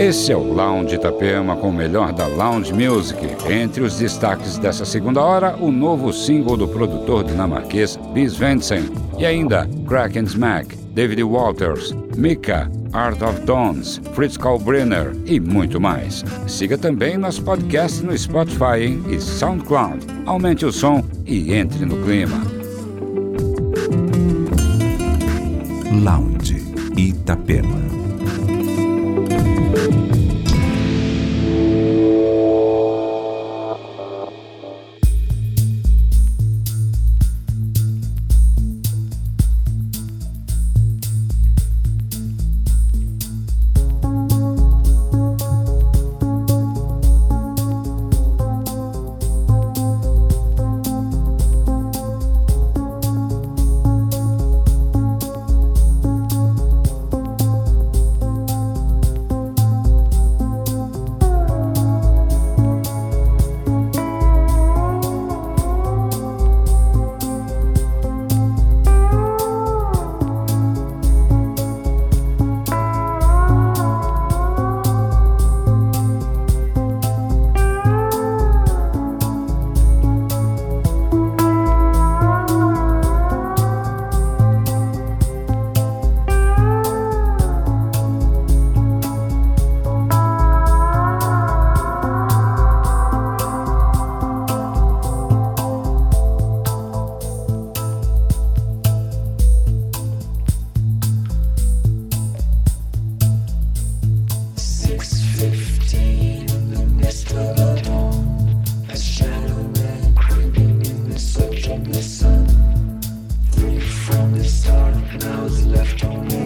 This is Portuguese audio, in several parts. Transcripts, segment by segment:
Esse é o Lounge Itapema com o melhor da Lounge Music. Entre os destaques dessa segunda hora, o novo single do produtor dinamarquês Bis Vensen e ainda Crack and Smack, David Walters, Mika, Art of Tones, Fritz Kalbrenner e muito mais. Siga também nosso podcast no Spotify e SoundCloud. Aumente o som e entre no clima. Lounge Itapema. Thank you. the sun, free from the start, now I was left on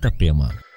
Itapema.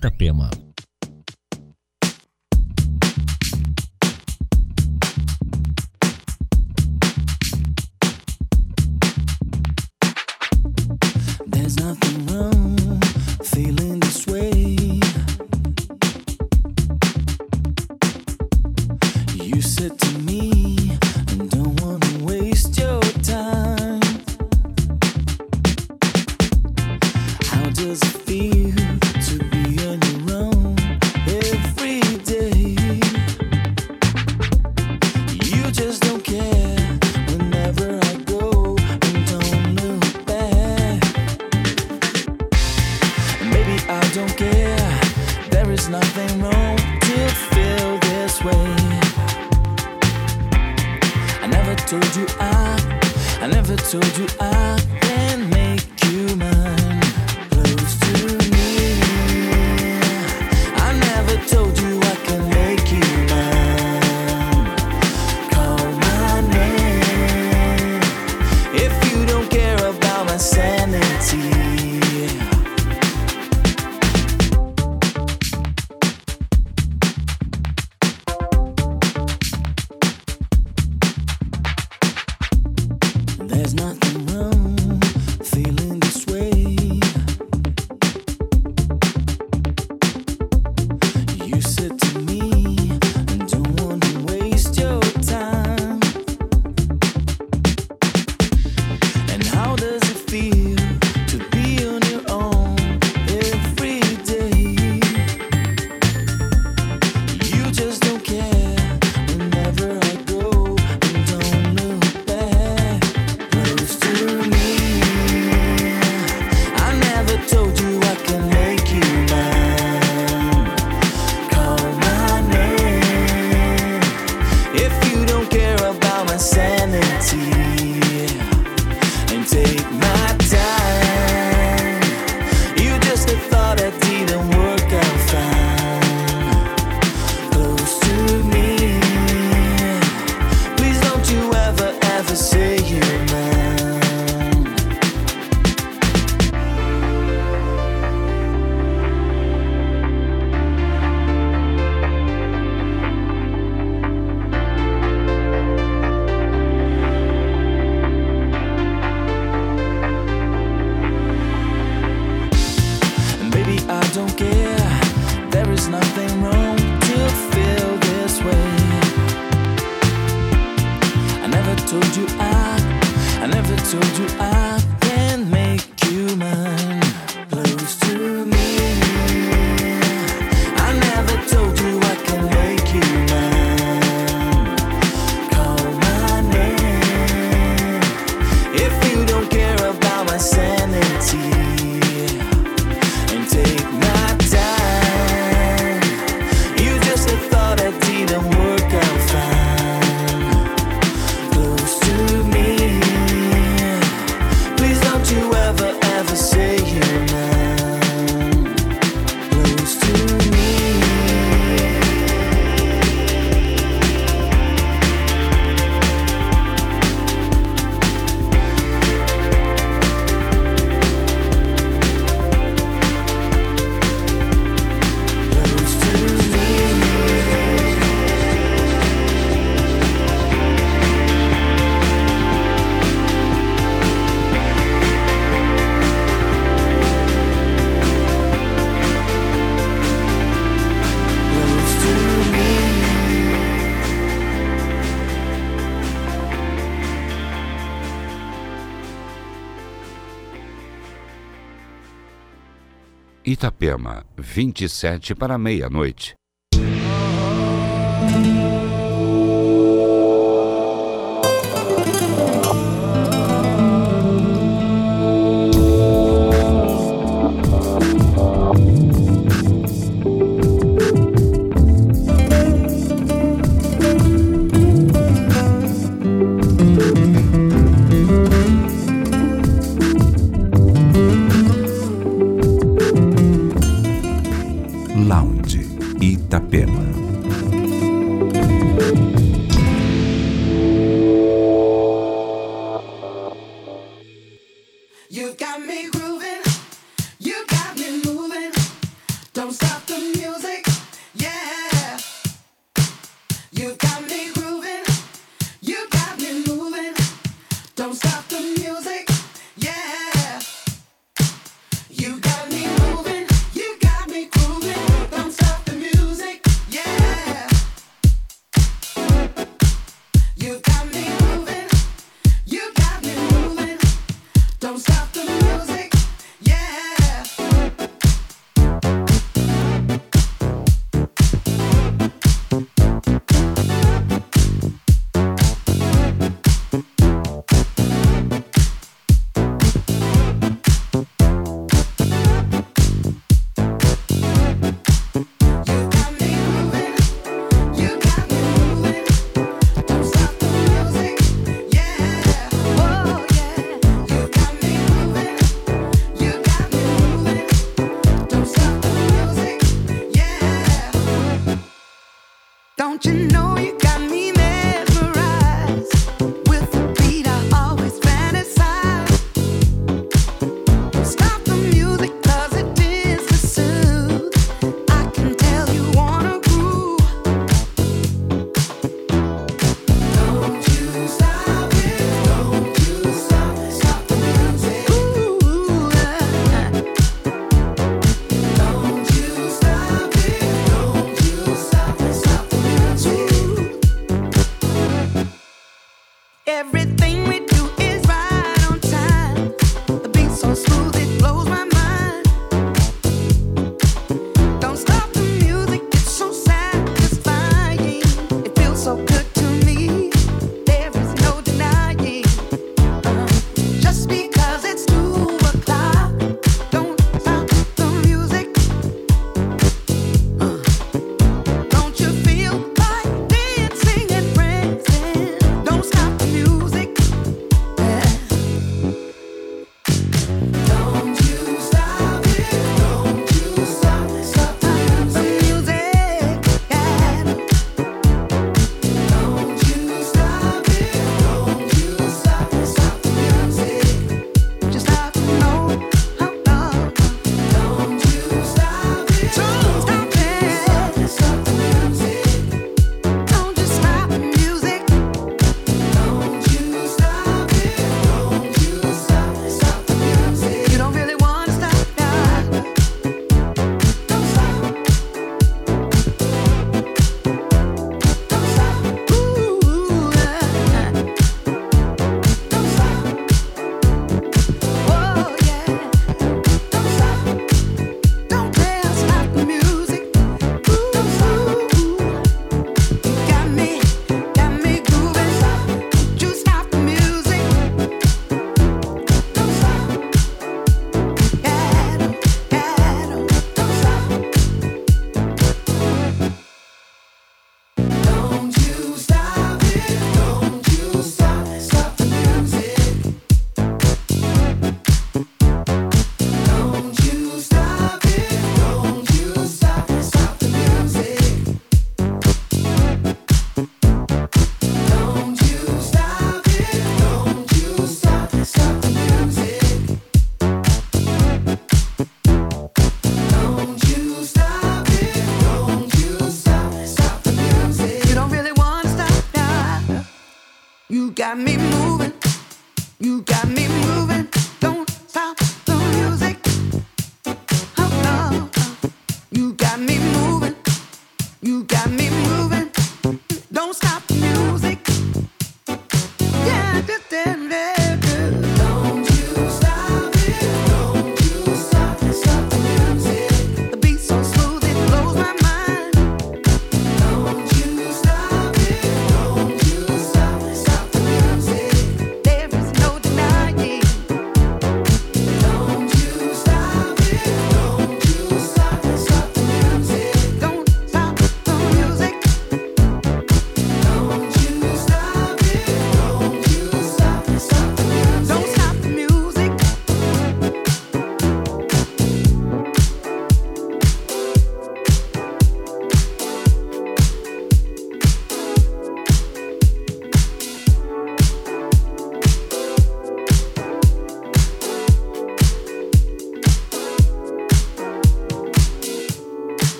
Itapema. Itapema, 27 para meia-noite.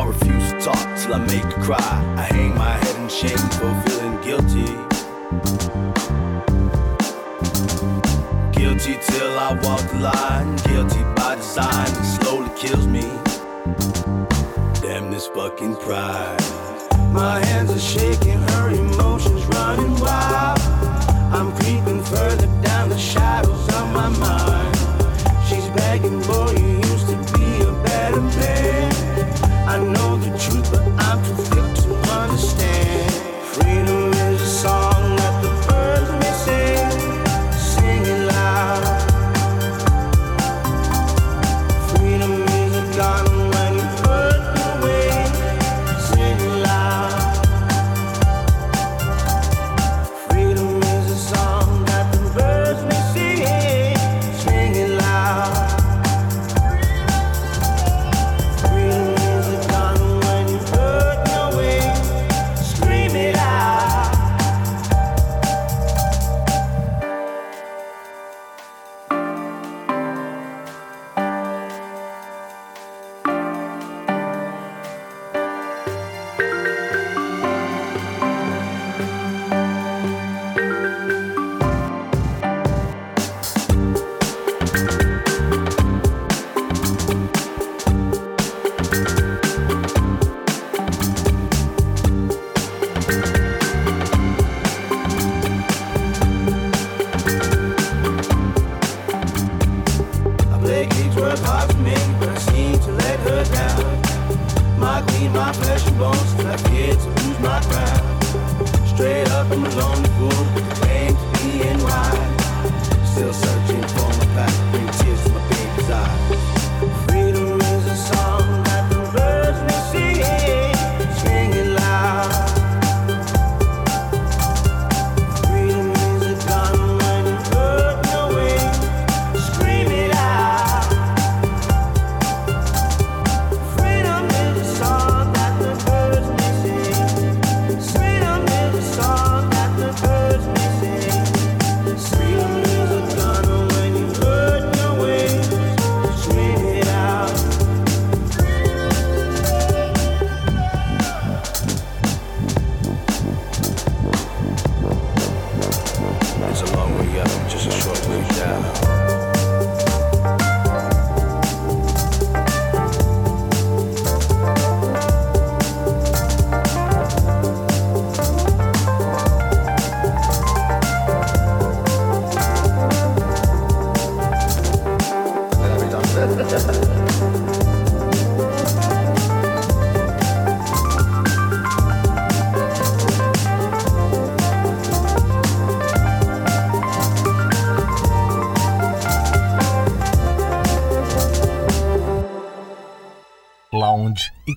I refuse to talk till I make her cry. I hang my head in shame for feeling guilty. Guilty till I walk the line. Guilty by design, it slowly kills me. Damn this fucking pride. My hands are shaking, her emotions running wild. I'm creeping further down the shadows of my mind.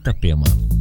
Itapema.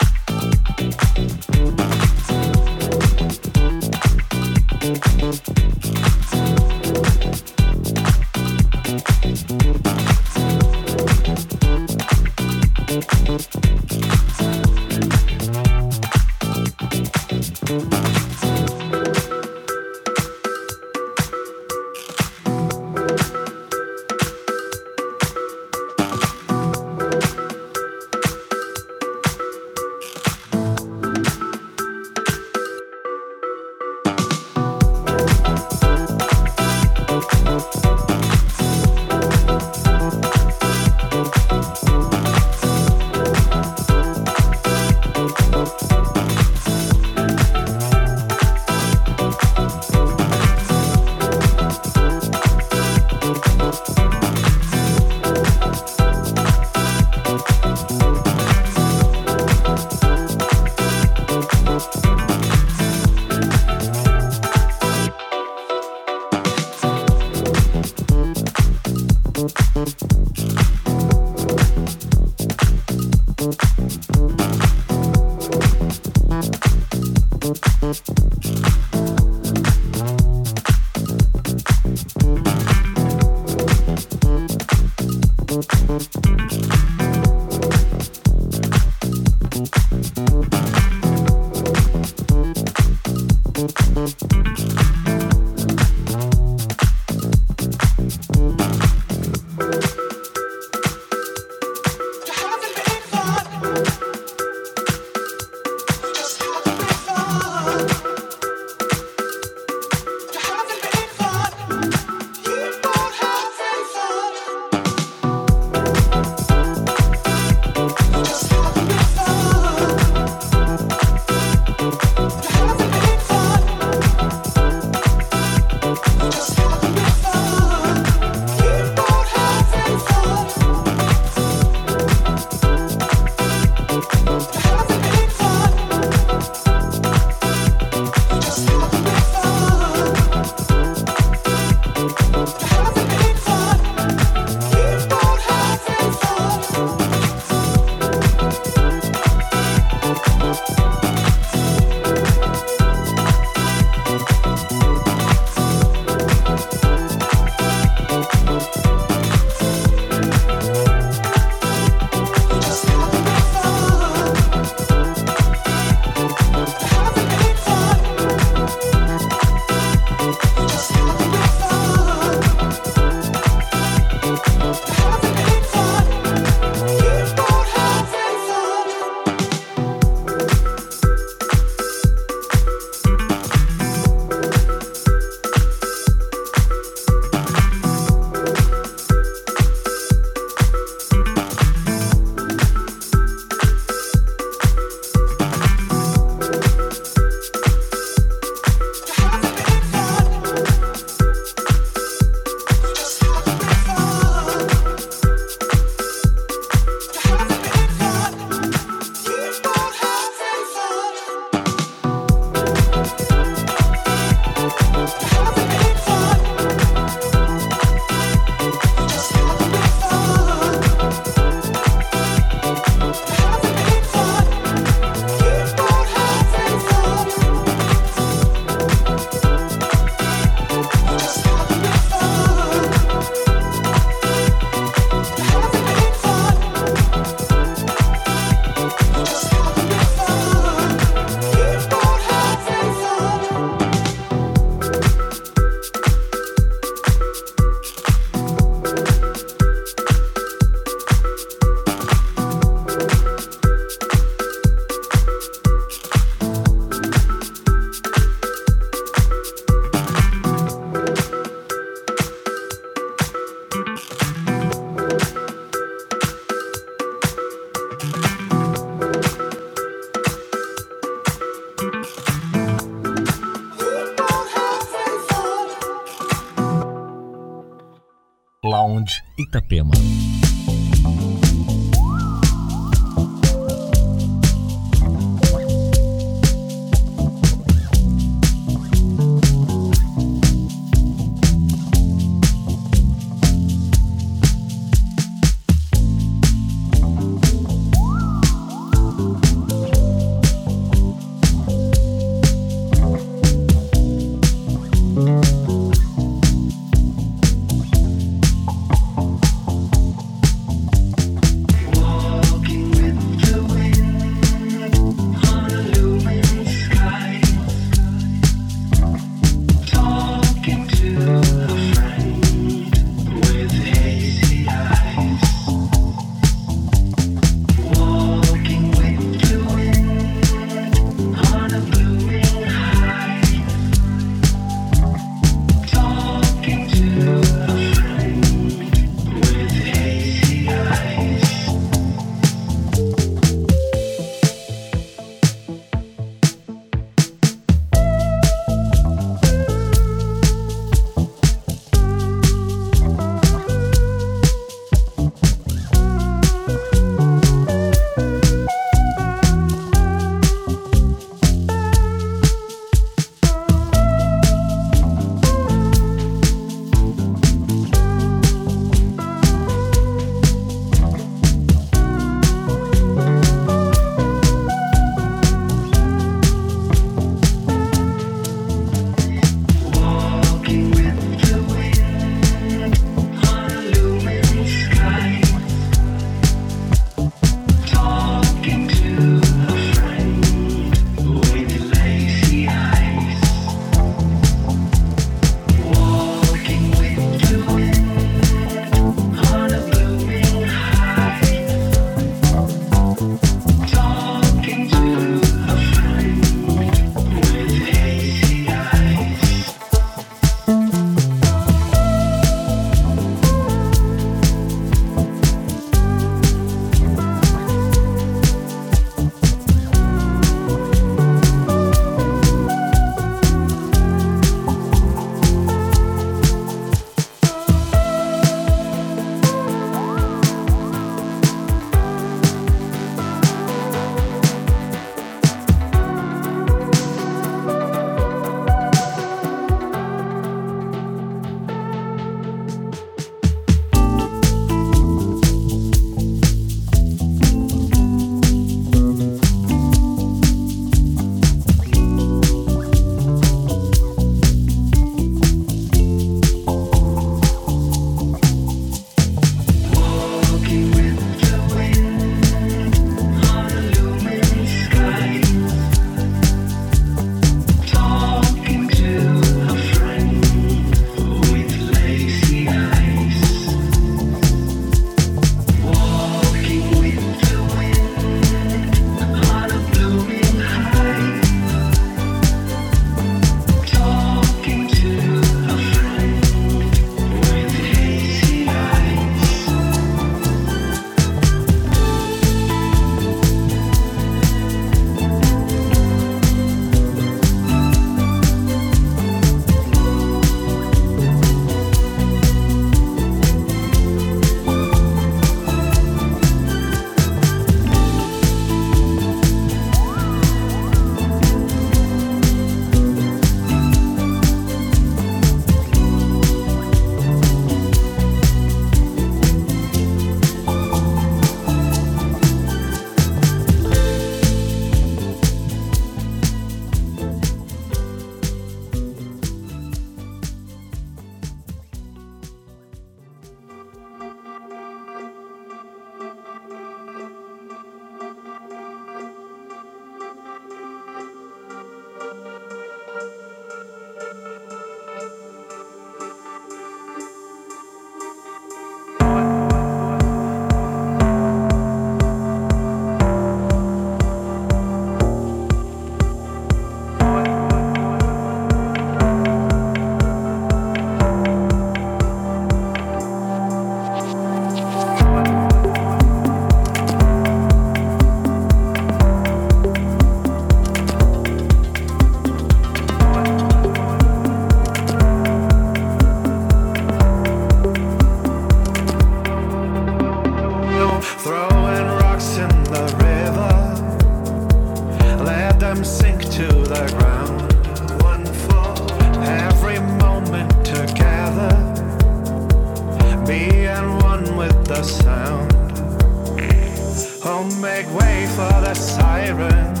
siren.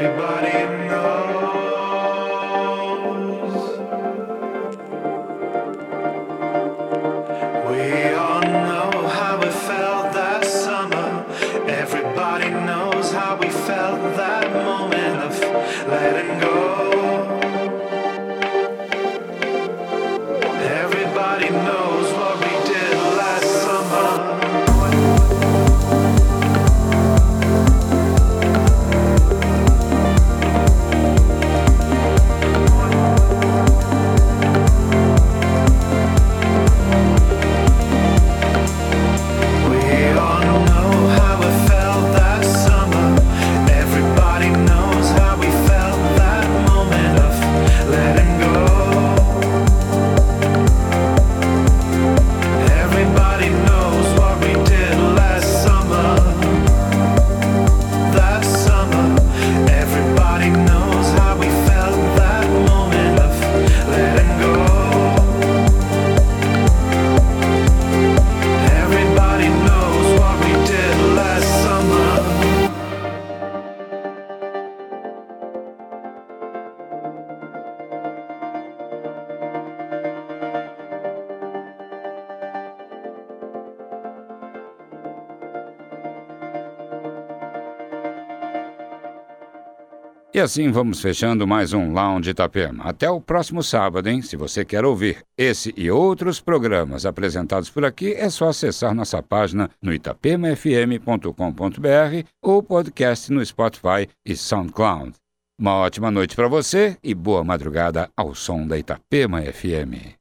everybody E assim vamos fechando mais um Lounge Itapema. Até o próximo sábado, hein? Se você quer ouvir esse e outros programas apresentados por aqui, é só acessar nossa página no itapemafm.com.br ou podcast no Spotify e SoundCloud. Uma ótima noite para você e boa madrugada ao som da Itapema FM.